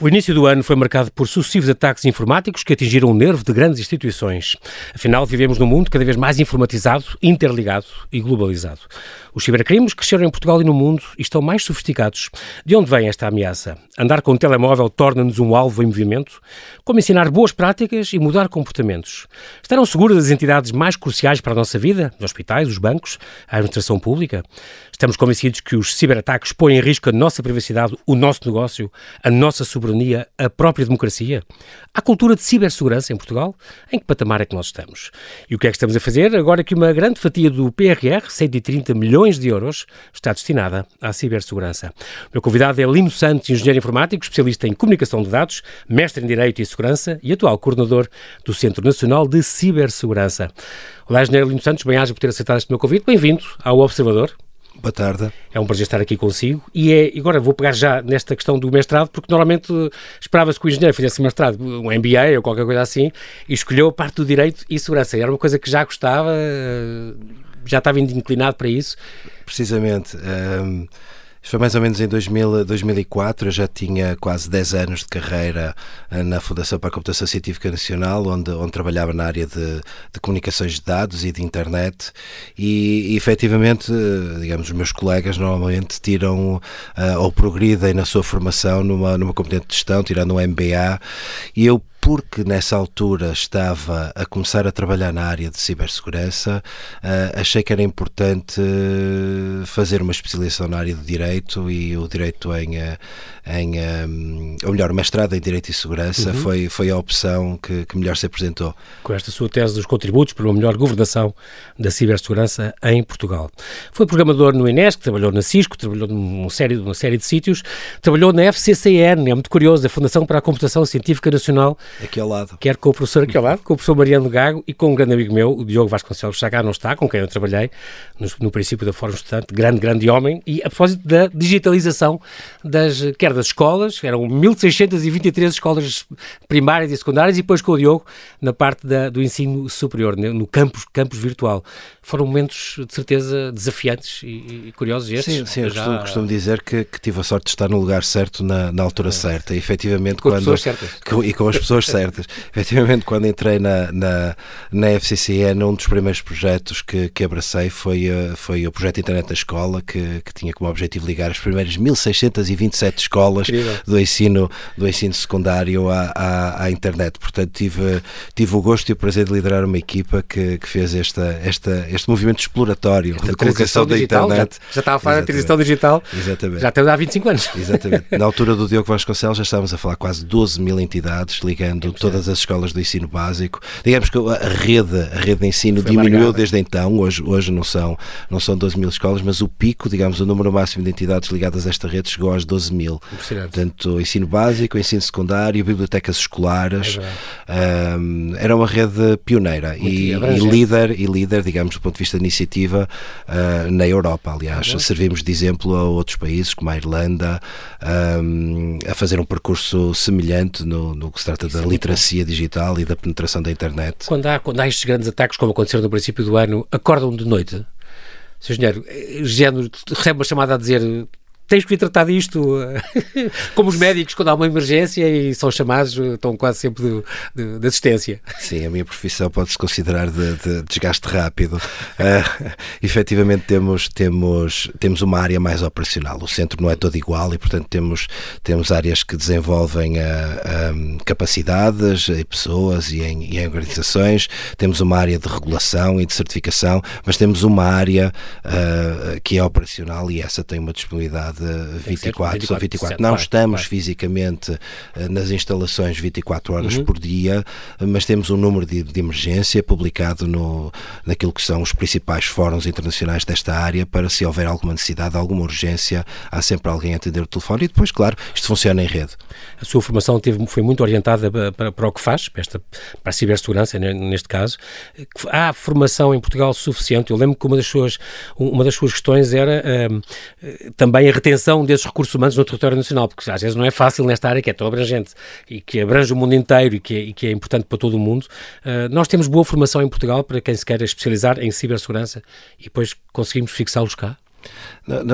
O início do ano foi marcado por sucessivos ataques informáticos que atingiram o nervo de grandes instituições. Afinal, vivemos num mundo cada vez mais informatizado, interligado e globalizado. Os cibercrimes cresceram em Portugal e no mundo e estão mais sofisticados. De onde vem esta ameaça? Andar com um telemóvel torna-nos um alvo em movimento? Como ensinar boas práticas e mudar comportamentos? Estarão seguras as entidades mais cruciais para a nossa vida? Os hospitais, os bancos, a administração pública? Estamos convencidos que os ciberataques põem em risco a nossa privacidade, o nosso negócio, a nossa soberania, a própria democracia? Há cultura de cibersegurança em Portugal? Em que patamar é que nós estamos? E o que é que estamos a fazer agora que uma grande fatia do PRR, 130 milhões de euros, está destinada à cibersegurança? O meu convidado é Lino Santos, engenheiro informático, especialista em comunicação de dados, mestre em Direito e Segurança e atual coordenador do Centro Nacional de Cibersegurança. Olá, engenheiro Lino Santos, bem-aja por ter aceitado este meu convite. Bem-vindo ao Observador. Boa tarde. É um prazer estar aqui consigo. E é, agora vou pegar já nesta questão do mestrado, porque normalmente esperava-se que o engenheiro fizesse mestrado, um MBA ou qualquer coisa assim, e escolheu a parte do direito e segurança. Era uma coisa que já gostava, já estava inclinado para isso. Precisamente. Um foi mais ou menos em 2000, 2004, eu já tinha quase 10 anos de carreira eh, na Fundação para a Computação Científica Nacional, onde, onde trabalhava na área de, de comunicações de dados e de internet. E, e efetivamente, eh, digamos, os meus colegas normalmente tiram uh, ou progridem na sua formação numa, numa competente gestão, tirando um MBA e eu porque nessa altura estava a começar a trabalhar na área de cibersegurança, uh, achei que era importante fazer uma especialização na área de Direito e o Direito em, eh, em um, ou melhor, mestrado em Direito e Segurança uhum. foi, foi a opção que, que melhor se apresentou. Com esta sua tese dos contributos para uma melhor governação da cibersegurança em Portugal. Foi programador no INESC, trabalhou na Cisco, trabalhou numa série, numa série de sítios, trabalhou na FCCN, é muito curioso, a Fundação para a Computação Científica Nacional, Aqui ao lado. Quer com o professor aqui ao lado, com o professor Mariano Gago e com um grande amigo meu, o Diogo Vasconcelos, cá não está, com quem eu trabalhei no, no princípio da Fórum Estudante, grande, grande homem, e a propósito da digitalização das, quer das escolas, eram 1623 escolas primárias e secundárias, e depois com o Diogo na parte da, do ensino superior, no campus, campus virtual. Foram momentos, de certeza, desafiantes e, e curiosos estes. Sim, sim, eu já... costumo, costumo dizer que, que, tive a sorte de estar no lugar certo, na, na altura é. certa, e efetivamente com quando... As pessoas certas. Com, e com as pessoas certas. Efetivamente, quando entrei na, na, na FCCN, um dos primeiros projetos que, que abracei foi, uh, foi o projeto Internet da Escola, que, que tinha como objetivo ligar as primeiras 1627 escolas do ensino, do ensino secundário à, à, à, internet. Portanto, tive, tive o gosto e o prazer de liderar uma equipa que, que fez esta, esta, este movimento exploratório de colocação da internet. Já, já estava a falar da transição digital. Exatamente. Já temos há 25 anos. Exatamente. Na altura do Diogo Vasconcelos já estávamos a falar quase 12 mil entidades ligando todas as escolas do ensino básico. Digamos que a rede, a rede de ensino Foi diminuiu desde então. Hoje, hoje não, são, não são 12 mil escolas, mas o pico, digamos, o número máximo de entidades ligadas a esta rede chegou aos 12 mil. Portanto, ensino básico, ensino secundário, bibliotecas escolares. É um, era uma rede pioneira e, e, líder, e líder, digamos, do ponto de vista de iniciativa uh, na Europa. Aliás, é servimos de exemplo a outros países, como a Irlanda, um, a fazer um percurso semelhante no, no que se trata Isso da é literacia digital e da penetração da internet. Quando há, quando há estes grandes ataques, como aconteceram no princípio do ano, acordam de noite? Sr. Engenheiro, eh, género, recebe uma chamada a dizer tens que vir tratar disto, como os médicos quando há uma emergência e são chamados, estão quase sempre de, de, de assistência. Sim, a minha profissão pode-se considerar de, de, desgaste rápido. Uh, efetivamente temos, temos, temos uma área mais operacional, o centro não é todo igual e portanto temos, temos áreas que desenvolvem uh, ah, um, capacidades em pessoas e em, e em, organizações, temos uma área de regulação e de certificação, mas temos uma área uh, que é operacional e essa tem uma disponibilidade de 24, 24, 24. Não estamos fisicamente eh, nas instalações 24 horas uhum. por dia, mas temos um número de, de, emergência publicado no, naquilo que são os principais fóruns internacionais desta área para se houver alguma necessidade, alguma urgência, há sempre alguém a atender o telefone e depois, claro, isto funciona em rede. A sua formação teve, foi muito orientada para, para, para o que faz, para, esta, para a cibersegurança, neste caso. Há formação em Portugal suficiente? Eu lembro que uma das suas, uma das suas questões era eh, também a retenção retenção desses recursos humanos no território nacional, porque às vezes não é fácil nesta área que é tão abrangente e que abrange o mundo inteiro e que é, e que é importante para todo o mundo. Uh, nós temos boa formação em Portugal para quem se queira especializar em cibersegurança e depois conseguimos fixá-los cá?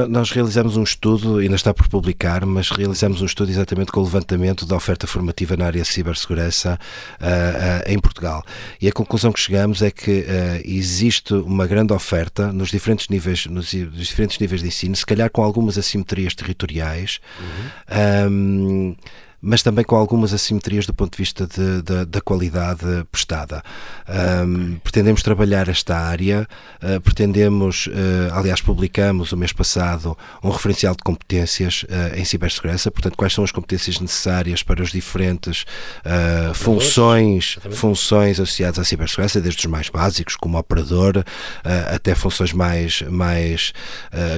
Nós realizamos um estudo, ainda está por publicar, mas realizamos um estudo exatamente com o levantamento da oferta formativa na área de cibersegurança uh, uh, em Portugal. E a conclusão que chegamos é que uh, existe uma grande oferta nos diferentes níveis, nos, diferentes níveis de ensino, se calhar com algumas assimetrias territoriais. Uhum. Um, mas também com algumas assimetrias do ponto de vista de, de, da qualidade prestada. Um, pretendemos trabalhar esta área, uh, pretendemos, uh, aliás, publicamos o mês passado um referencial de competências uh, em cibersegurança, portanto, quais são as competências necessárias para as diferentes funções, funções associadas à cibersegurança, desde os mais básicos, como operador, até funções mais, mais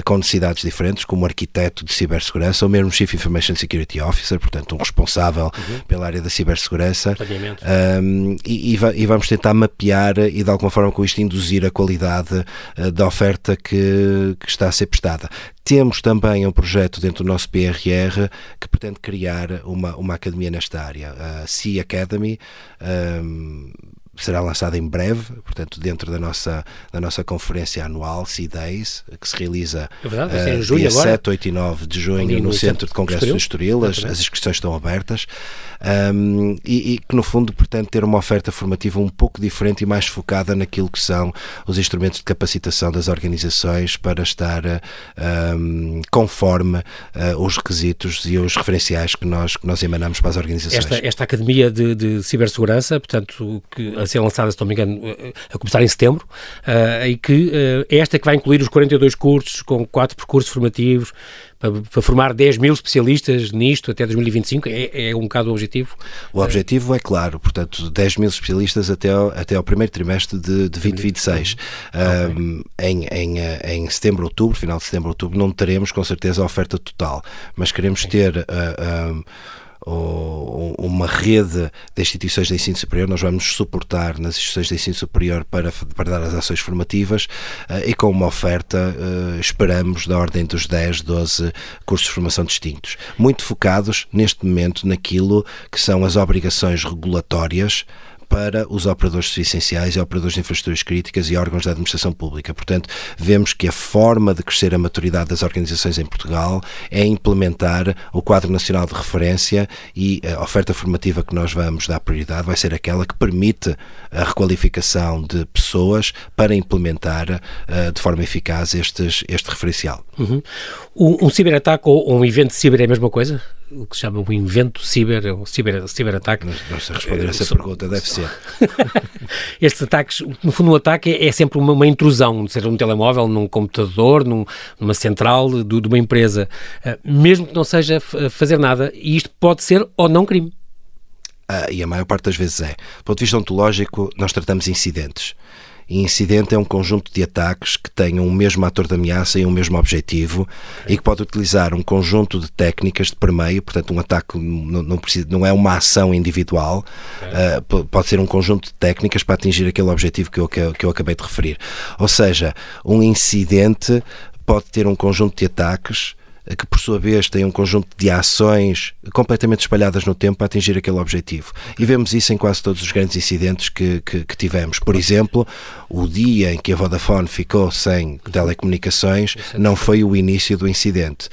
com necessidades diferentes, como arquiteto de cibersegurança, ou mesmo Chief Information Security Officer, portanto, um responsável uhum. pela área da cibersegurança um, e, e, vamos tentar mapear e de alguma forma com isto induzir a qualidade uh, da oferta que, que está a ser prestada. Temos também um projeto dentro do nosso PRR que pretende criar uma, uma academia nesta área, a Sea Academy. Um, será lançada em breve, portanto, dentro da nossa, da nossa conferência anual, C-Days, que se realiza é verdade, uh, dia agora. 7, 8 e 9 de junho no, Centro de Congressos do Estoril. As, as, inscrições estão abertas um, e, e, que, no fundo, pretende ter uma oferta formativa um pouco diferente e mais focada naquilo que são os instrumentos de capacitação das organizações para estar um, conforme uh, os requisitos e os referenciais que nós, que nós emanamos para as organizações. Esta, esta Academia de, de Cibersegurança, portanto, que ser lançada, se não me engano, eh, a começar em setembro, uh, e que uh, é esta que vai incluir os 42 cursos com quatro percursos formativos para, para formar 10 mil especialistas nisto até 2025, é, é um bocado o objetivo? O objetivo é claro, portanto, 10 mil especialistas até ao, até ao primeiro trimestre de, de 2026. Um, em, em, em setembro, outubro, final de setembro, outubro, não teremos com certeza a oferta total, mas queremos okay. ter... Uh, um, uma rede de instituições de ensino superior, nós vamos suportar nas instituições de ensino superior para, para dar as ações formativas uh, e com uma oferta, uh, esperamos, da ordem dos 10, 12 cursos de formação distintos, muito focados neste momento naquilo que são as obrigações regulatórias para os operadores essenciais e operadores de infraestruturas críticas e órgãos da administração pública. Portanto, vemos que a forma de crescer a maturidade das organizações em Portugal é implementar o quadro nacional de referência e a oferta formativa que nós vamos dar prioridade vai ser aquela que permite a requalificação de pessoas para implementar uh, de forma eficaz estes, este referencial. Uhum. Um, um ciberataque ou um evento de ciber é a mesma coisa? O que se chama o invento ciber, o ciber, ciberataque. Não sei responder essa pergunta, deve ser. Estes ataques, no fundo, um ataque é, é sempre uma, uma, intrusão, seja num telemóvel, num computador, num, numa central de, de uma empresa, uh, mesmo que não seja fazer nada, e isto pode ser ou não crime. Uh, e a maior parte das vezes é. Do ponto de vista ontológico, nós tratamos incidentes. E incidente é um conjunto de ataques que tenham o mesmo ator de ameaça e o mesmo objetivo okay. e que pode utilizar um conjunto de técnicas de permeio, portanto, um ataque não, não, precisa, não é uma ação individual, okay. uh, pode ser um conjunto de técnicas para atingir aquele objetivo que eu, que, que eu acabei de referir. Ou seja, um incidente pode ter um conjunto de ataques que por sua vez têm um conjunto de ações completamente espalhadas no tempo para atingir aquele objetivo. E vemos isso em quase todos os grandes incidentes que, que, que tivemos. Por exemplo, o dia em que a Vodafone ficou sem telecomunicações não foi o início do incidente.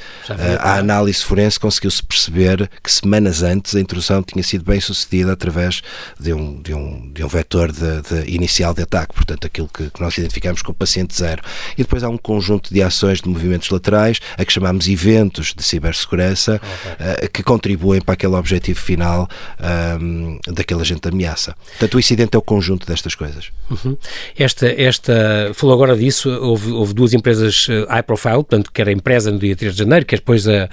A análise forense conseguiu-se perceber que semanas antes a intrusão tinha sido bem sucedida através de um, de um, de um vetor de, de inicial de ataque, portanto, aquilo que, que nós identificamos como paciente zero. E depois há um conjunto de ações de movimentos laterais, a que chamamos eventos de cibersegurança okay. uh, que contribuem para aquele objetivo final um, daquele agente de ameaça. Portanto, o incidente é o conjunto destas coisas. Uhum. Esta, esta, falou agora disso, houve, houve duas empresas high profile, portanto, quer a empresa no dia 3 de janeiro, quer depois a...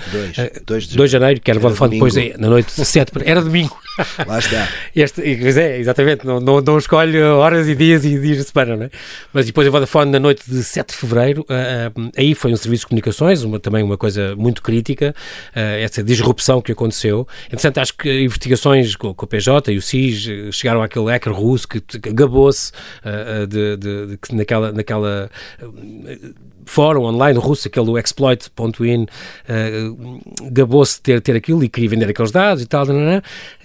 2 de, dois de janeiro, quer a Vodafone depois na noite de 7, era domingo. Lá está. Este, é, exatamente, não, não, não, escolhe horas e dias e dias de semana, não é? Mas depois a Vodafone na noite de 7 de fevereiro, uh, aí foi um serviço de comunicações, uma, também uma coisa seja muito crítica, uh, essa disrupção que aconteceu. Entretanto, acho que investigações com, com o PJ e o SIS chegaram àquele hacker russo que, gabou-se uh, de, de, de, que naquela, naquela fórum online russo, aquele exploit.in, uh, gabou-se de ter, ter aquilo e queria vender aqueles dados e tal,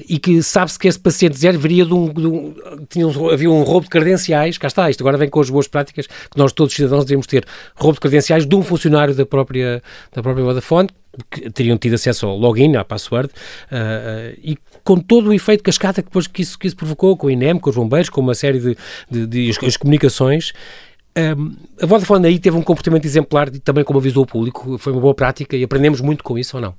e que sabe-se que esse paciente zero viria de um, de um, tinha havia um roubo de credenciais, cá está, isto agora vem com as boas práticas que nós todos os cidadãos devemos ter, roubo de credenciais de um funcionário da própria, da própria Vodafone, que teriam tido acesso ao login, à password, uh, e com todo o efeito cascata que, depois, que, isso, que isso provocou, com o INEM, com os bombeiros, com uma série de, de, de as, as comunicações, um, a Vodafone aí teve um comportamento exemplar e também como avisou o público, foi uma boa prática e aprendemos muito com isso ou não?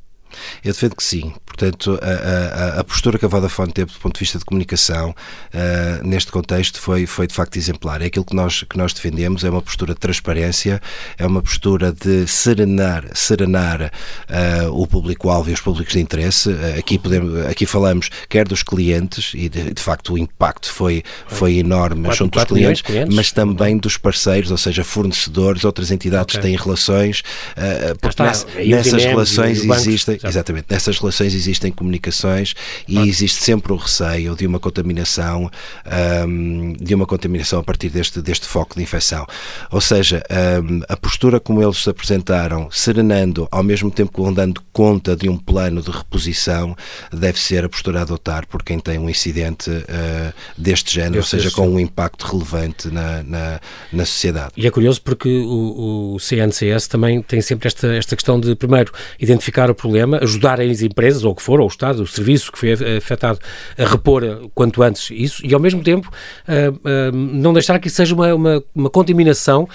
Eu defendo que sim. Portanto, a, a, a, postura que a Vodafone teve do ponto de vista de comunicação uh, neste contexto foi, foi de facto exemplar. É aquilo que nós, que nós defendemos, é uma postura de transparência, é uma postura de serenar, serenar uh, o público-alvo e os públicos de interesse. Uh, aqui, podemos, aqui falamos quer dos clientes, e de, de facto o impacto foi, foi enorme 4, junto dos clientes, clientes, mas também dos parceiros, ou seja, fornecedores, outras entidades okay. que têm relações, porque nessa, nessas relações existem Exatamente. Nessas relações existem comunicações e existe sempre o receio de uma contaminação, um, de uma contaminação a partir deste, deste foco de infecção. Ou seja, um, a postura como eles se apresentaram, serenando, ao mesmo tempo que dando conta de um plano de reposição, deve ser a postura a adotar por quem tem um incidente uh, deste género, ou seja, com um impacto relevante na, na, na, sociedade. E é curioso porque o, o CNCS também tem sempre esta, esta questão de, primeiro, identificar o problema problema, ajudar as empresas, ou o que for, ou o Estado, o serviço que foi afetado, a repor quanto antes isso, e ao mesmo tempo uh, uh, não deixar que isso seja uma, uma, uma contaminação,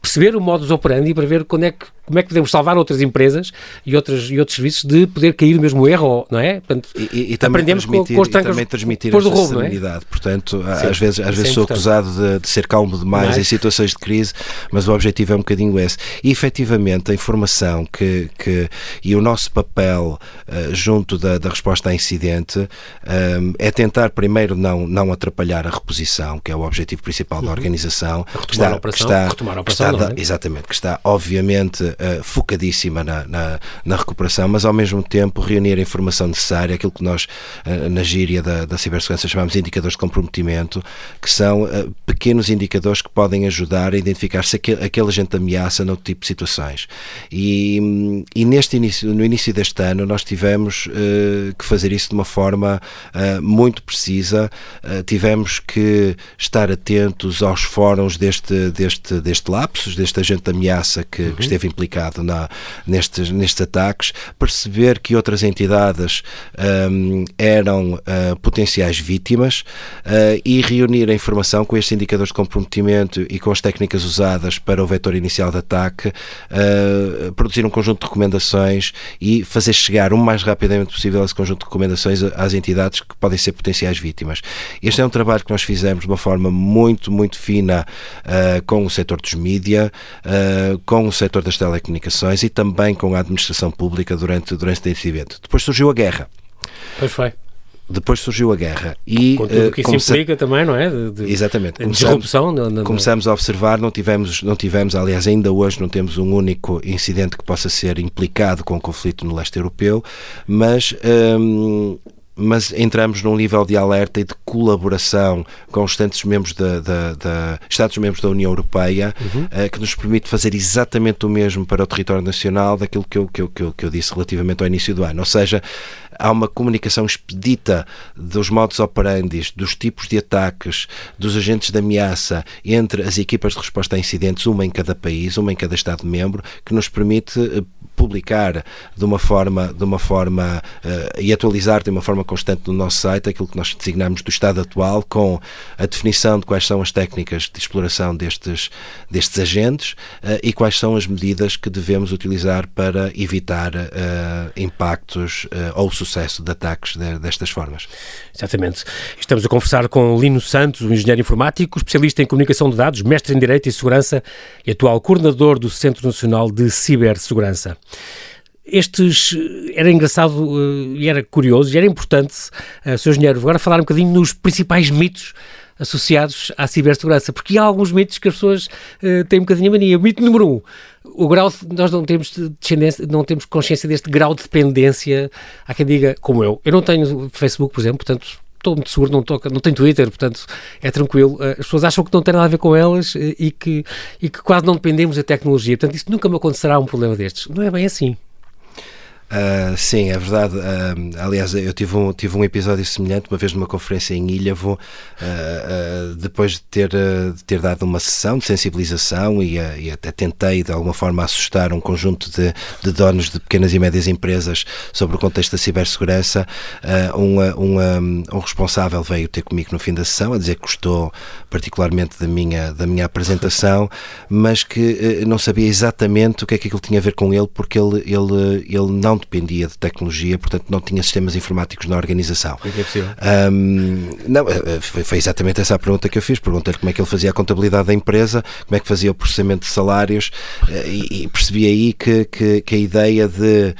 perceber o modus operandi para ver quando é que como é que podemos salvar outras empresas e, outras, e outros serviços de poder cair no mesmo erro, não é? Portanto, e, e, aprendemos com, com os trancas, e também transmitir esta roubo, serenidade. É? Portanto, Sim, às vezes, às é vezes é sou acusado de, de, ser calmo demais em situações de crise, mas o objetivo é um bocadinho esse. E efetivamente a informação que, que e o nosso papel uh, junto da, da, resposta a incidente um, eh, é tentar primeiro não, não atrapalhar a reposição, que é o objetivo principal uhum. da organização. A retomar que está, a operação, que está, a operação, está, é? Exatamente, que está obviamente uh, focadíssima na, na, na, recuperação, mas ao mesmo tempo reunir a informação necessária, aquilo que nós uh, na gíria da, da cibersegurança chamamos de indicadores de comprometimento, que são uh, pequenos indicadores que podem ajudar a identificar se aquele, aquele agente ameaça noutro tipo de situações. E, e neste início, no início deste ano nós tivemos que fazer isso de uma forma muito precisa, tivemos que estar atentos aos fóruns deste, deste, deste lapsus, deste agente de ameaça que, uhum. que esteve implicado implicado na, nestes, nestes ataques, perceber que outras entidades um, eram uh, potenciais vítimas uh, e reunir a informação com estes indicadores de comprometimento e com as técnicas usadas para o vetor inicial de ataque, uh, produzir um conjunto de recomendações e fazer chegar o mais rapidamente possível esse conjunto de recomendações às entidades que podem ser potenciais vítimas. Este é um trabalho que nós fizemos de uma forma muito, muito fina com o setor dos mídia, com o setor das telecomunicações telecomunicações e também com a administração pública durante, durante esse evento. Depois surgiu a guerra. Pois foi depois surgiu a guerra e com tudo que isso implica também não é de, de, exatamente de disrupção começamos a observar não tivemos não tivemos aliás ainda hoje não temos um único incidente que possa ser implicado com o conflito no leste europeu mas hum, mas entramos num nível de alerta e de colaboração com os Estados membros da, da, da Estados membros da União Europeia uhum. uh, que nos permite fazer exatamente o mesmo para o território nacional daquilo que eu, que, eu, que, eu, que eu disse relativamente ao início do ano. Ou seja, há uma comunicação expedita dos modos operandi, dos tipos de ataques, dos agentes de ameaça entre as equipas de resposta a incidentes, uma em cada país, uma em cada Estado-membro, que nos permite eh, publicar de uma forma, de uma forma uh, e atualizar de uma forma constante no nosso site aquilo que nós designamos do estado atual com a definição de quais são as técnicas de exploração destes, destes agentes uh, e quais são as medidas que devemos utilizar para evitar uh, impactos ou sucesso de ataques de, destas formas. Exatamente. Estamos a conversar com Lino Santos, um engenheiro informático, especialista em comunicação de dados, mestre em Direito e Segurança e atual coordenador do Centro Nacional de Cibersegurança estes era engraçado uh, e era curioso e era importante, uh, Sr. Engenheiro, agora falar um bocadinho nos principais mitos associados à cibersegurança, porque há alguns mitos que as pessoas uh, têm um bocadinho a mania. Mito número um, o grau de, nós não temos não temos consciência deste grau de dependência. Há quem diga, como eu, eu não tenho Facebook, por exemplo, portanto estou muito seguro, não, toca, não tenho Twitter, portanto é tranquilo. Eh, as pessoas acham que não tem nada a ver com elas eh, e que, e que quase não dependemos da tecnologia. Portanto, isso nunca me acontecerá um problema destes. Não é bem assim. Uh, sim, é verdade. Uh, aliás, eu tive um, tive um episódio semelhante uma vez numa conferência em Ilhavo, uh, depois de ter, de ter dado uma sessão de sensibilização e, e, até tentei de alguma forma assustar um conjunto de, de, donos de pequenas e médias empresas sobre o contexto da cibersegurança. Um, um, um, responsável veio ter comigo no fim da sessão a dizer que gostou particularmente da minha, da minha apresentação, mas que não sabia exatamente o que é que aquilo tinha a ver com ele, porque ele, ele, ele não dependia de tecnologia, portanto não tinha sistemas informáticos na organização. É possível? Um, não, eh, eh, foi, foi, exatamente essa a pergunta que eu fiz. Perguntei-lhe como é que ele fazia a contabilidade da empresa, como é que fazia o processamento de salários eh, e, e percebi aí que, que, que, a ideia de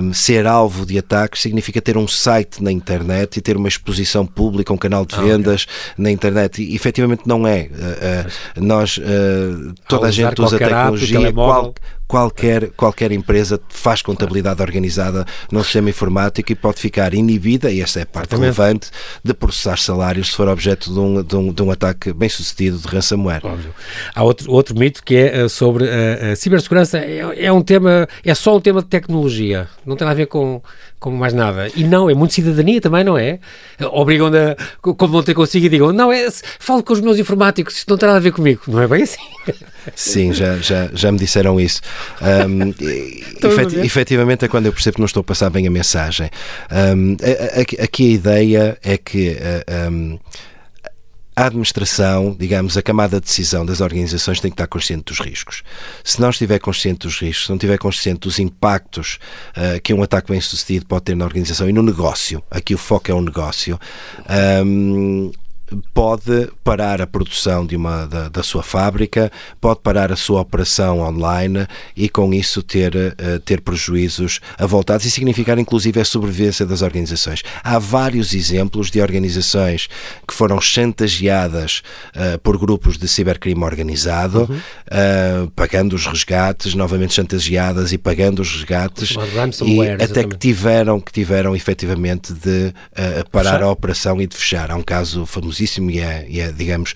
um, ser alvo de ataques significa ter um site na internet e ter uma exposição pública, um canal de vendas ah, okay. na internet. E efetivamente não é. Uh, uh, nós, uh, toda a gente usa tecnologia, qual, qualquer, qualquer empresa faz contabilidade organizada num sistema informático e pode ficar inibida, e esta é a parte relevante, de processar salários se for objeto de um, de um, de um ataque bem sucedido de ransomware. Óbvio. Há outro, outro mito que é eh, sobre a, eh, a cibersegurança, é, é, um tema, é só um tema de tecnologia, não tem nada a ver com, com mais nada. E não, é muito cidadania também, não é? Obrigam a, como vão ter consigo e digam, não, é, falo com os meus informáticos, isto não tem nada a ver comigo. Não é bem assim. Sim, já, já, já me disseram isso. Um, efet, efetivamente é quando eu percebo que não estou a passar bem a mensagem. Um, aqui a ideia é que uh, um, a administração, digamos, a camada de decisão das organizações tem que estar consciente dos riscos. Se não estiver consciente dos riscos, se não estiver consciente dos impactos uh, que um ataque bem sucedido pode ter na organização e no negócio, aqui o foco é o negócio, um, pode parar a produção de uma, da, da, sua fábrica, pode parar a sua operação online e com isso ter, uh, ter prejuízos avultados e significar inclusive a sobrevivência das organizações. Há vários exemplos de organizações que foram chantageadas uh, por grupos de cibercrime organizado, uhum. uh, pagando os resgates, novamente chantageadas e pagando os resgates e até que tiveram, que tiveram efetivamente de parar fechar. a operação e de fechar. Há um caso famosíssimo famosíssimo e é, e é, digamos,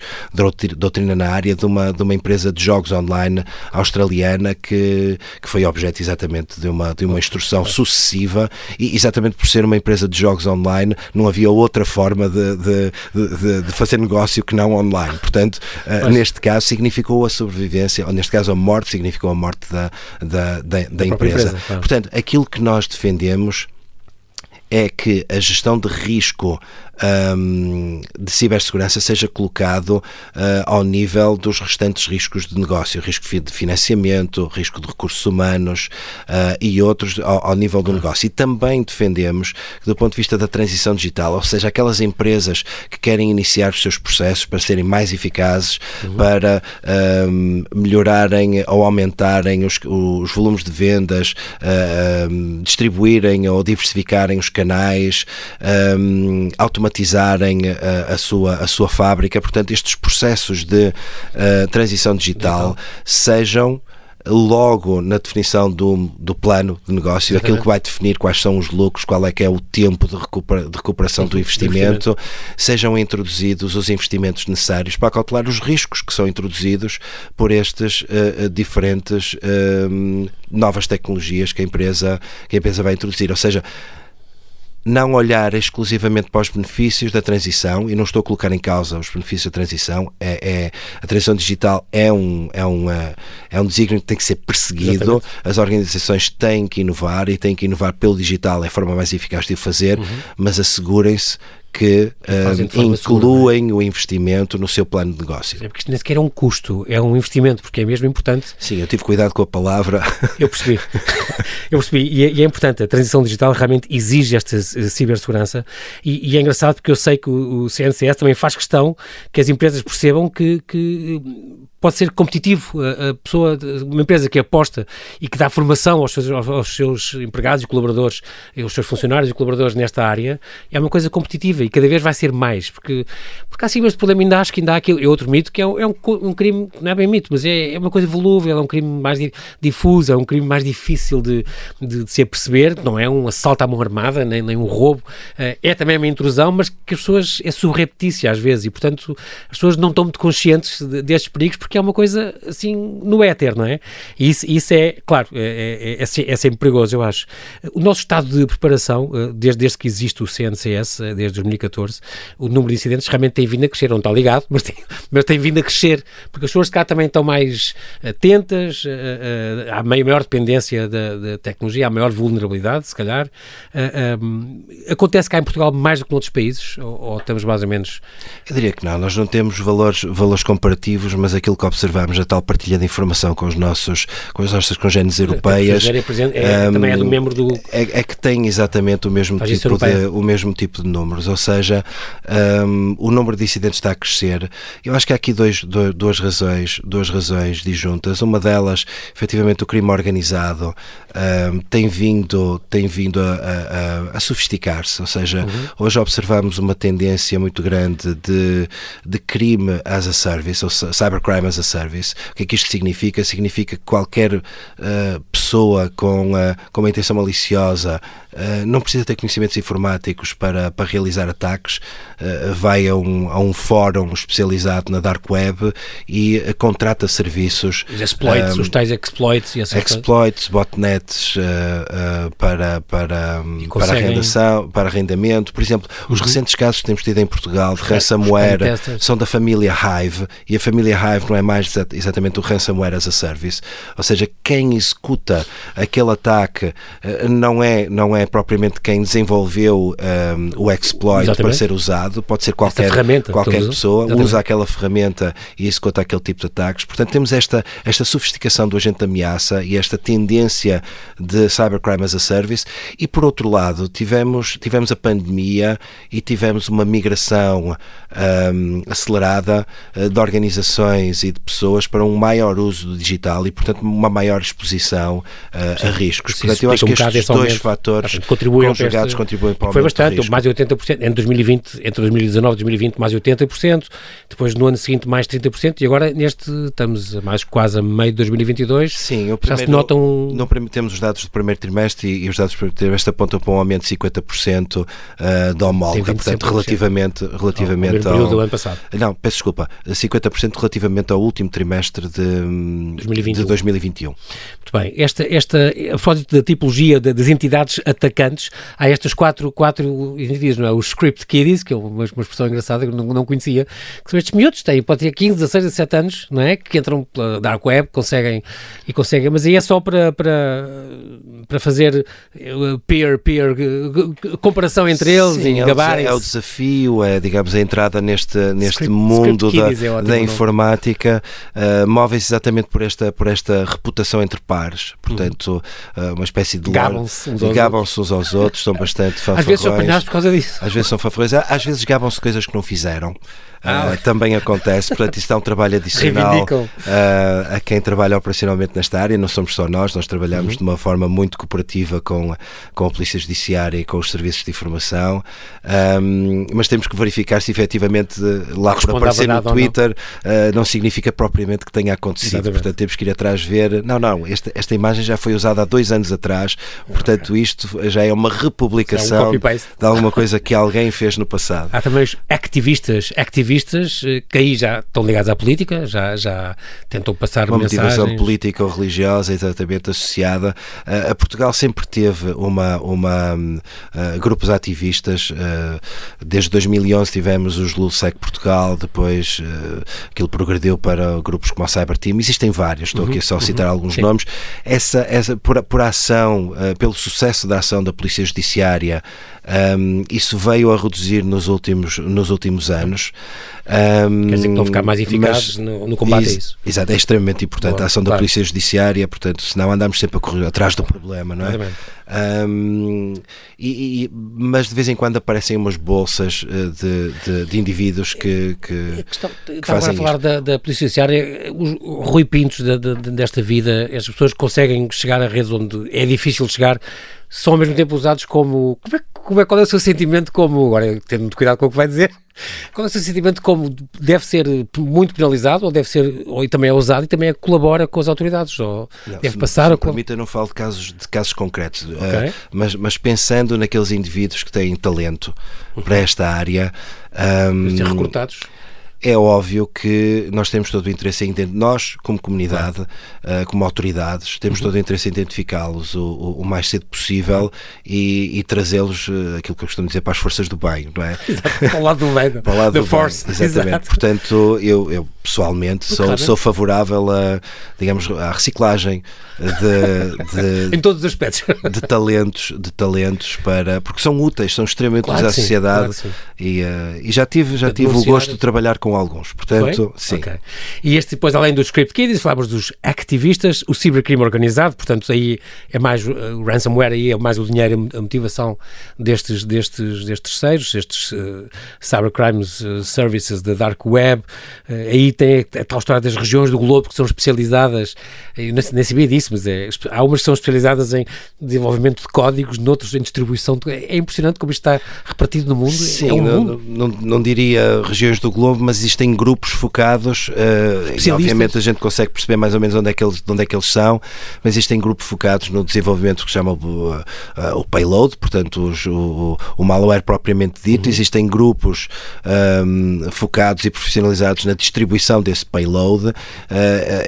doutrina na área de uma, de uma empresa de jogos online australiana que, que foi objeto exatamente de uma, de uma instrução sucessiva e exatamente por ser uma empresa de jogos online não havia outra forma de, de, de, de fazer negócio que não online. Portanto, Mas... neste caso significou a sobrevivência, ou neste caso a morte significou a morte da, da, da, da empresa. empresa claro. Portanto, aquilo que nós defendemos é que a gestão de risco um, de cibersegurança seja colocado uh, ao nível dos restantes riscos de negócio, risco de financiamento, risco de recursos humanos uh, e outros ao, ao, nível do negócio. E também defendemos que, do ponto de vista da transição digital, ou seja, aquelas empresas que querem iniciar os seus processos para serem mais eficazes, uhum. para um, melhorarem ou aumentarem os, os volumes de vendas, uh, distribuírem ou diversificarem os canais, um, automatizarem a, eh, a, sua, a sua fábrica. Portanto, estes processos de uh, transição digital, sejam logo na definição do, do plano de negócio, Exatamente. aquilo que vai definir quais são os lucros, qual é que é o tempo de, recupera, de recuperação do investimento, sejam introduzidos os investimentos necessários para calcular os riscos que são introduzidos por estas uh, diferentes uh, novas tecnologias que a empresa que a empresa vai introduzir. Ou seja, não olhar exclusivamente para os benefícios da transição, e não estou a colocar em causa os benefícios da transição, é, é a transição digital é um, é, um, é um desígnio que tem que ser perseguido, Exatamente. as organizações têm que inovar e têm que inovar pelo digital, é a forma mais eficaz de o fazer, uhum. mas assegurem-se que uh, incluem o investimento no seu plano de negócio. É porque isto nem sequer é um custo, é um investimento, porque é mesmo importante. Sim, eu tive cuidado com a palavra. Eu percebi. eu percebi. E é, e é, importante, a transição digital realmente exige esta eh, cibersegurança e, e, é engraçado porque eu sei que o, o CNCS também faz questão que as empresas percebam que, que pode ser competitivo. A, pessoa, uma empresa que aposta e que dá formação aos seus, aos seus empregados e colaboradores, aos seus funcionários e colaboradores nesta área, é uma coisa competitiva e cada vez vai ser mais, porque, porque acima deste problema ainda acho que ainda há aquele, é outro mito, que é, um, é um, um, crime, não é bem mito, mas é, é uma coisa volúvel, é um crime mais difuso, é um crime mais difícil de, de, de se aperceber, não é um assalto à mão armada, nem, nem um roubo, uh, é também uma intrusão, mas que as pessoas, é subreptícia às vezes, e portanto as pessoas não estão muito conscientes de, destes perigos, porque é uma coisa assim no éter, não é? E isso, isso é, claro, é, é, é, é sempre perigoso, eu acho. O nosso estado de preparação, eh, desde, desde que existe o CNCS, eh, desde 2014, o número de incidentes realmente tem vindo a crescer, não está ligado, mas tem, mas tem vindo a crescer, porque as pessoas cá também estão mais atentas, eh, há maior dependência da, da tecnologia, há maior vulnerabilidade, se calhar. Acontece cá em Portugal mais do que noutros países, ou, ou estamos mais ou menos... Eu diria que não, nós não temos valores, valores comparativos, mas aquilo que observamos, a tal partilha de informação com os nossos, com as nossas congêneres europeias... É, é, um, também é do membro do... É, é que tem exatamente o mesmo, tipo de, o mesmo tipo de números, ou seja, um, o número de incidentes está a crescer. Eu acho que há aqui dois, dois, duas razões, duas razões disjuntas. Uma delas, efetivamente, o crime organizado um, tem vindo, tem vindo a, a, a sofisticar-se, ou seja, uhum. hoje observamos uma tendência muito grande de, de crime as a service, ou cybercrime as a service. O que é que isto significa? Significa que qualquer uh, pessoa com, uh, com uma intenção maliciosa uh, não precisa ter conhecimentos informáticos para, para realizar ataques, vai a um, a um fórum especializado na Dark Web e contrata serviços. Os exploits, um, os tais exploits e Exploits, botnet sites uh, uh, para, para, para, arrendação, para arrendamento. Por exemplo, os uhum. recentes casos que temos tido em Portugal de ransomware são da família Hive e a família Hive não é mais exatamente o ransomware as a service. Ou seja, quem executa aquele ataque uh, não é, não é propriamente quem desenvolveu um, o exploit exatamente. para ser usado, pode ser qualquer, qualquer pessoa, exatamente. usa aquela ferramenta e executa aquele tipo de ataques. Portanto, temos esta, esta sofisticação do agente de ameaça e esta tendência de Cybercrime as a Service e, por outro lado, tivemos, tivemos a pandemia e tivemos uma migração um, acelerada uh, de organizações e de pessoas para um maior uso do digital e, portanto, uma maior exposição uh, a riscos. Sim, portanto, eu acho um que estes dois fatores contribuem conjugados contribuem para o Foi bastante, mais de 80%, entre 2020, entre 2019 e 2020, mais de 80%, depois no ano seguinte mais 30% e agora neste estamos mais quase a meio de 2022. Sim, já se notam... No, temos os dados do primeiro trimestre e, e os dados do primeiro trimestre apontam para um aumento de 50% uh, da homóloga, portanto, relativamente, relativamente ao... período do ano passado. Não, peço desculpa, 50% relativamente ao último trimestre de 2021. de 2021. Muito bem, esta, esta, a propósito da tipologia das entidades atacantes, há estas quatro, quatro entidades, não é? Os script kiddies, que é uma, uma expressão engraçada que eu não, não conhecia, que são estes miúdos, têm, pode ter 15, 16, 17 anos, não é? Que entram pela dark web, conseguem, e conseguem, mas aí é só para, para para fazer peer-peer, eh, comparação entre eles Sim, e gabarem É o desafio, é, digamos, a entrada neste, neste script, mundo script da, é da informática, uh, móveis exatamente por esta, por esta reputação entre pares. Portanto, uh, uma espécie de. Gabam-se uns, gabam uns aos outros, são bastante fanfarrões. Às vezes são apanhados por causa disso. Às vezes são fanfarrões, às vezes gabam-se coisas que não fizeram. Uh, também acontece, portanto, isto é um trabalho adicional uh, a quem trabalha operacionalmente nesta área. Não somos só nós, nós trabalhamos uhum. de uma forma muito cooperativa com, com a Polícia Judiciária e com os serviços de informação, um, mas temos que verificar se efetivamente lá por aparecer no Twitter não. Uh, não. significa propriamente que tenha acontecido. Exatamente. Portanto, temos que ir atrás ver. Não, não, esta, esta imagem já foi usada há dois anos atrás, portanto, isto já é uma republicação é um de alguma coisa que alguém fez no passado. Há também os ativistas, ativistas ativistas eh, que aí já estão ligados à política, já, já tentam passar uma mensagens. motivação política ou religiosa exatamente associada. Uh, a Portugal sempre teve uma, uma uh, grupos ativistas. Uh, desde 2011 tivemos os LULSEC Portugal, depois aquilo progrediu para grupos como a Cyber Team. Existem vários, estou uhum, aqui só a citar uhum, alguns sim. nomes. Essa, essa por, por ação, pelo sucesso da ação da Polícia Judiciária, um, isso veio a reduzir nos últimos, nos últimos anos. Um, Quer dizer que estão a ficar mais eficazes no, no, combate a isso. Exato, é extremamente importante a ação da claro. Polícia Judiciária, portanto, senão andamos sempre a correr atrás do problema, não é? Um, e, e, mas de vez em quando aparecem umas bolsas eh, de, de, de indivíduos que, que, questão, que fazem a falar da, da, Polícia Judiciária, os Rui Pintos de, desta vida, as pessoas conseguem chegar a redes onde é difícil chegar são ao mesmo tempo usados como. Como é, como é, qual é o seu sentimento como. Agora, tendo muito cuidado com o que vai dizer. Qual é o seu sentimento como deve ser muito penalizado ou deve ser, ou também é usado e também é, colabora com as autoridades? Ou não, deve passar a. Permita, não falo de casos, de casos concretos, okay. uh, mas, mas pensando naqueles indivíduos que têm talento uhum. para esta área. Um, ser recrutados é óbvio que nós temos todo o interesse em nós, como comunidade, uh, como autoridades, temos uhum. todo o interesse em identificá-los o, o, o, mais cedo possível e, e trazê-los, uh, aquilo que eu costumo dizer, para as forças do bem, não é? Exato, para o lado do bem, para o lado do force. Bem, exatamente. Exato. Portanto, eu, eu pessoalmente sou, sou favorável a, digamos, à reciclagem de, de em todos os aspectos de talentos, de talentos para porque são úteis, são extremamente claro úteis à sociedade claro e, uh, e já tive já tive o gosto de trabalhar com alguns, portanto, Foi? sim. Okay. E este depois além dos script kids, falámos dos ativistas, o cibercrime organizado, portanto aí é mais uh, o ransomware aí é mais o dinheiro, a motivação destes destes destes terceiros, estes uh, cybercrimes uh, services da dark web, aí tem a, a tal história das regiões do globo que são especializadas, eu nem, nem sabia disso, mas é, há umas que são especializadas em desenvolvimento de códigos, noutros em distribuição. É impressionante como isto está repartido no mundo. Sim, é um não, mundo. Não, não, diria regiões do globo, mas existem grupos focados. Uh, e obviamente a gente consegue perceber mais ou menos onde é que eles, onde é que eles são, mas existem grupos focados no desenvolvimento que chama o, uh, o payload, portanto os, o, o, malware propriamente dito. Uhum. Existem grupos um, focados e profissionalizados na distribuição desse payload uh,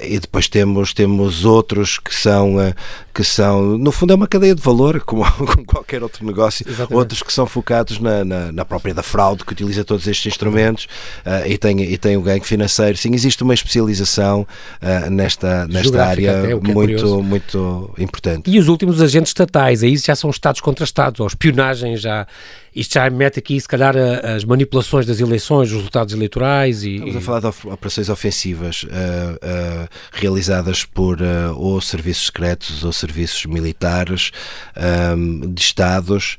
e depois temos, temos outros que são, eh, que são, no fundo, é uma cadeia de valor, como, como qualquer outro negócio. Exatamente. Outros que são focados na, na, na, própria da fraude, que utiliza todos estes instrumentos uh, e, tem, e tem o ganho financeiro. Sim, existe uma especialização uh, nesta, nesta área é muito, é muito importante. E os últimos agentes estatais, aí já são estados contra estados, ou espionagem já isto já mete aqui, se calhar, as manipulações das eleições, os resultados eleitorais e... Estamos a falar de operações ofensivas uh, uh, realizadas por uh, ou serviços secretos ou serviços militares um, de Estados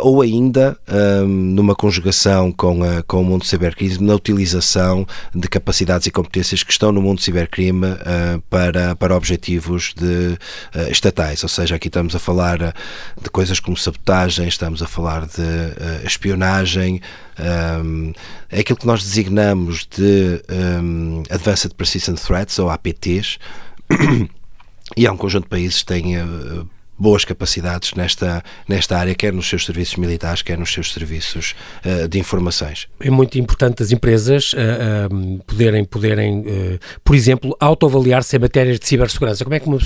ou ainda um, numa conjugação com, a, com o mundo cibercrime, na utilização de capacidades e competências que estão no mundo cibercrime para, para objetivos de, estatais. Ou seja, aqui estamos a falar de coisas como sabotagem, estamos a falar de uh, espionagem, um, é aquilo que nós designamos de um, Advanced Persistent Threats, ou APTs, e há um conjunto de países que têm uh, boas capacidades nesta, nesta área, quer nos seus serviços militares, quer nos seus serviços uh, de informações. É muito importante as empresas uh, uh, poderem, poderem por exemplo, autoavaliar-se em matérias de cibersegurança. Como é que uma,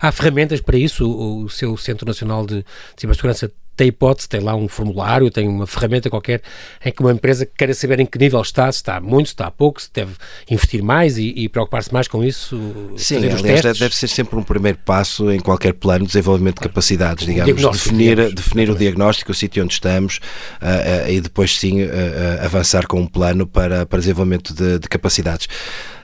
há ferramentas para isso? O, o seu Centro Nacional de Cibersegurança tem hipótese, tem lá um formulário, tem uma ferramenta qualquer em que uma empresa queira saber em que nível está, se está muito, se está pouco, se deve investir mais e, e preocupar-se mais com isso. Sim, aliás, deve ser sempre um primeiro passo em qualquer plano de desenvolvimento de capacidades, digamos, definir, digamos, definir o diagnóstico, o sítio onde estamos uh, uh, e depois sim uh, avançar com um plano para, para desenvolvimento de, de capacidades.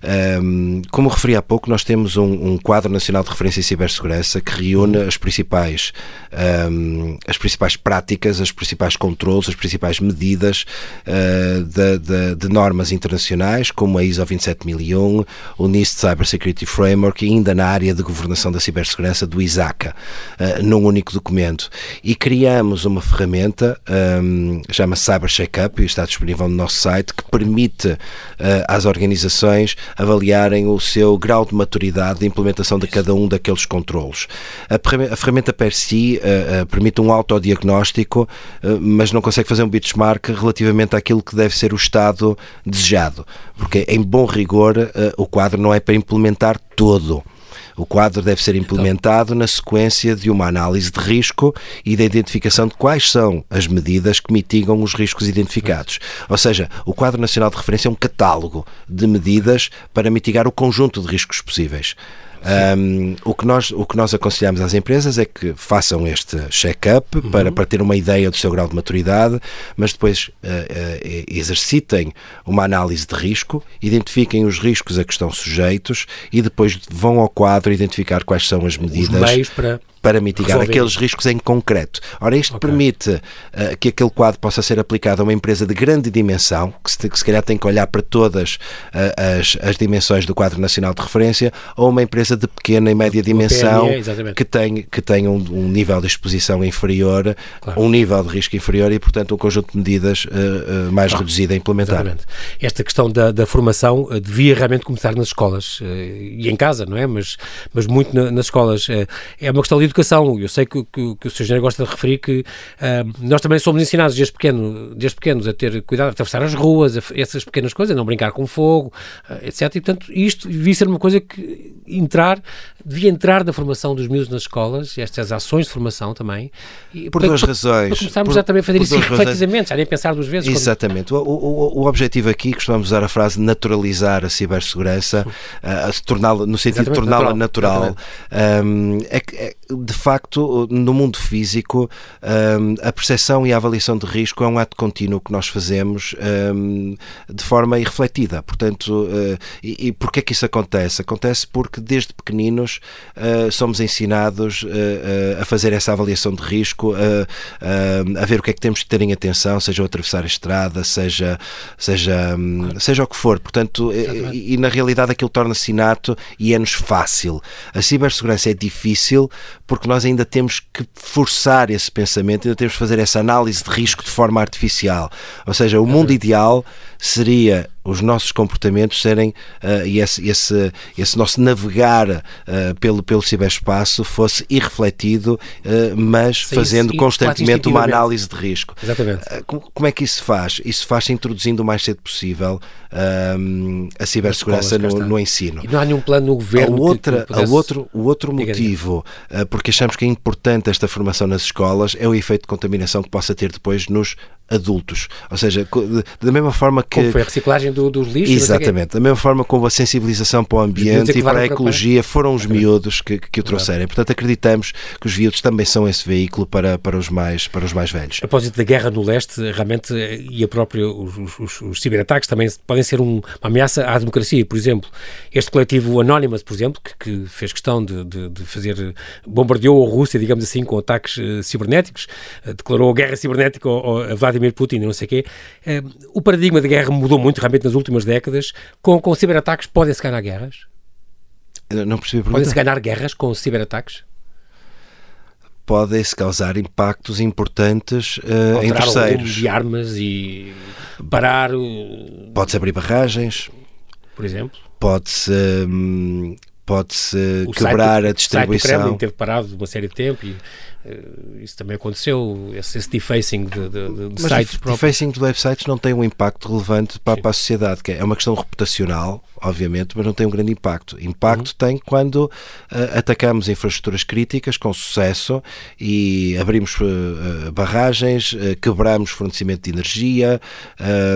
Um, como referi há pouco, nós temos um, um, quadro nacional de referência em cibersegurança que reúne as principais, um, as principais práticas, as principais controles, as principais medidas uh, de, de, de, normas internacionais, como a ISO 27001, o NIST Cyber Security Framework e ainda na área de governação da cibersegurança do ISACA, uh, num único documento. E criamos uma ferramenta, um, chama Cyber Checkup, e está disponível no nosso site, que permite uh, às organizações avaliarem o seu grau de maturidade de implementação de cada um daqueles controlos. A ferramenta per si uh, uh, permite um autodiagnóstico, uh, mas não consegue fazer um benchmark relativamente àquilo que deve ser o estado desejado, porque em bom rigor o quadro não é para implementar todo. O quadro deve ser implementado na sequência de uma análise de risco e da identificação de quais são as medidas que mitigam os riscos identificados. Ou seja, o quadro nacional de referência é um catálogo de medidas para mitigar o conjunto de riscos possíveis. Um, o, que nós, o que nós aconselhamos às empresas é que façam este check-up uhum. para, para ter uma ideia do seu grau de maturidade, mas depois uh, uh, exercitem uma análise de risco, identifiquem os riscos a que estão sujeitos e depois vão ao quadro identificar quais são as medidas. Os meios para para mitigar Resolver. aqueles riscos em concreto. Ora, isto okay. permite uh, que aquele quadro possa ser aplicado a uma empresa de grande dimensão, que se, que se calhar tem que olhar para todas uh, as, as dimensões do quadro nacional de referência, ou uma empresa de pequena e média dimensão PME, que tem, que tem um, um, nível de exposição inferior, claro. um nível de risco inferior e, portanto, um conjunto de medidas uh, mais claro. reduzido a implementar. Exatamente. Esta questão da, da formação devia realmente começar nas escolas e em casa, não é? Mas, mas muito na, nas escolas. é uma questão de educação. Eu sei que, que, que o Sr. Engenheiro gosta de referir que uh, nós também somos ensinados desde, pequeno, desde pequenos a ter cuidado, a atravessar as ruas, a, essas pequenas coisas, a não brincar com fogo, uh, etc. E, portanto, isto devia ser uma coisa que entrar, devia entrar na formação dos miúdos nas escolas, estas ações de formação também. E, por duas razões. Para começarmos por, já também a fazer isso refletidamente, já nem pensar duas vezes. Exatamente. Quando... O, o, o, objetivo aqui, costumamos usar a frase naturalizar a cibersegurança, uh, torná-la, no sentido Exatamente, de torná-la natural, natural um, é, é, de facto, no mundo físico, um, a percepção e a avaliação de risco é um ato contínuo que nós fazemos um, de forma irrefletida. Portanto, uh, e, e porquê é que isso acontece? Acontece porque desde pequeninos uh, somos ensinados uh, a fazer essa avaliação de risco, a ver o que é que temos que ter em atenção, seja o atravessar a estrada, seja, seja, um, seja o que for. Portanto, e, e, na realidade aquilo torna-se inato e é-nos fácil. A cibersegurança é difícil porque nós ainda temos que forçar esse pensamento, ainda temos que fazer essa análise de risco de forma artificial. Ou seja, o mundo ideal seria os nossos comportamentos serem uh, e esse, esse, esse, nosso navegar uh, pelo, pelo ciberespaço fosse irrefletido, uh, mas Sim, fazendo constantemente uma análise de risco. Exatamente. Como, como, é que isso se faz? Isso faz-se introduzindo o mais cedo possível a cibersegurança no, no, ensino. E não há nenhum plano no governo. A outra, que, que a outro, o outro motivo, porque achamos que é importante esta formação nas escolas, é o efeito de contaminação que possa ter depois nos adultos. Ou seja, da mesma forma que. Como foi a reciclagem do, dos lixos? Exatamente. Da mesma forma como a sensibilização para o ambiente e para a ecologia foram os miúdos que, que o trouxeram. Portanto, acreditamos que os miúdos também são esse veículo para, para, os, mais, para os mais velhos. A propósito da guerra no leste, realmente, e a própria, os, os, os ciberataques também podem ser um, uma ameaça à democracia. Por exemplo, este coletivo Anonymous, por exemplo, que, que fez questão de, de, de, fazer, bombardeou a Rússia, digamos assim, com ataques uh, cibernéticos, uh, declarou guerra cibernética a Vladimir Putin e não sei o quê. Eh, o paradigma de guerra mudou muito realmente nas últimas décadas. Com, com ciberataques podem-se ganhar guerras? Não percebi a Podem-se ganhar guerras com ciberataques? podem-se causar impactos importantes uh, em terceiros. de armas e parar... O... Pode-se abrir barragens. Por exemplo? Pode-se... Hum, pode-se quebrar a distribuição. O site do Kremlin teve parado uma série de tempo e isso também aconteceu, esse, esse defacing de, de, de Mas sites o defacing de websites não tem um impacto relevante para, para, a sociedade, que é uma questão reputacional, obviamente, mas não tem um grande impacto. Impacto uhum. tem quando uh, atacamos infraestruturas críticas com sucesso e abrimos uh, barragens, quebramos fornecimento de energia,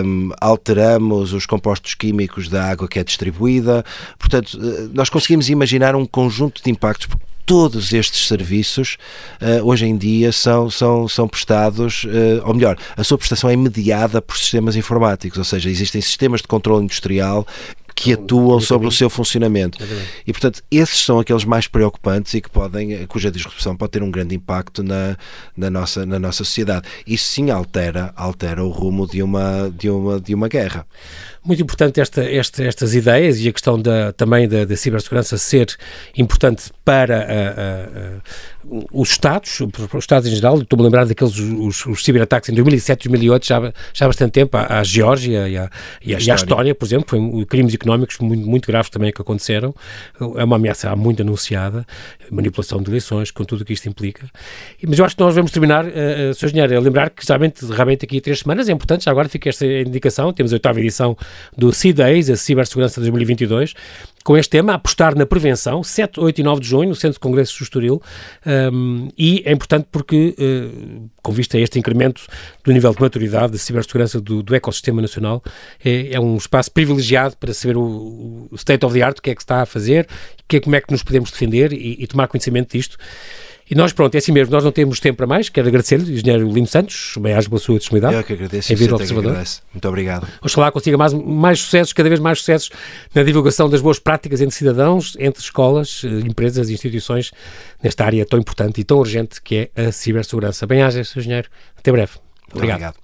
um, alteramos os compostos químicos da água que é distribuída. Portanto, nós conseguimos imaginar um conjunto de impactos todos estes serviços uh, hoje em dia são, são, são prestados, uh, ou melhor, a sua prestação é mediada por sistemas informáticos, ou seja, existem sistemas de controle industrial que atuam sobre o seu funcionamento. E, portanto, esses são aqueles mais preocupantes e que podem, cuja disrupção pode ter um grande impacto na, na, nossa, na nossa sociedade. Isso sim altera, altera o rumo de uma, de uma, de uma guerra. Muito importante esta, esta, estas ideias e a questão da, também da, da cibersegurança ser importante para a, a os Estados, os Estados em geral, estou-me a lembrar daqueles os, os ciberataques em 2007, 2008, já, já há bastante tempo, à, à Geórgia e à, e, e à Estónia, por exemplo, foi crimes económicos muito, muito graves também que aconteceram, é uma ameaça há muito anunciada, manipulação de eleições, com tudo o que isto implica. Mas eu acho que nós vamos terminar, uh, Sr. Engenheiro, a lembrar que realmente, realmente aqui três semanas é importante, já agora fica esta indicação, temos a oitava edição do C-Days, a Cibersegurança 2022, com este tema, apostar na prevenção, 7, 8 e 9 de junho, no Centro de Congressos do Estoril, um, e é importante porque, uh, com vista a este incremento do nível de maturidade da cibersegurança do, do ecossistema nacional, é, é, um espaço privilegiado para saber o, o, state of the art, o que é que está a fazer, que como é que nos podemos defender e, e tomar conhecimento disto. E nós, pronto, é assim mesmo, nós não temos tempo para mais. Quero agradecer-lhe, engenheiro Lino Santos, bem-aja pela sua disponibilidade. Eu que agradeço, em vir ao Observador. Muito obrigado. Oxalá consiga mais, mais sucessos, cada vez mais sucessos na divulgação das boas práticas entre cidadãos, entre escolas, eh, empresas e instituições nesta área tão importante e tão urgente que é a cibersegurança. Bem-aja, Sr. Engenheiro. Até breve. Muito obrigado.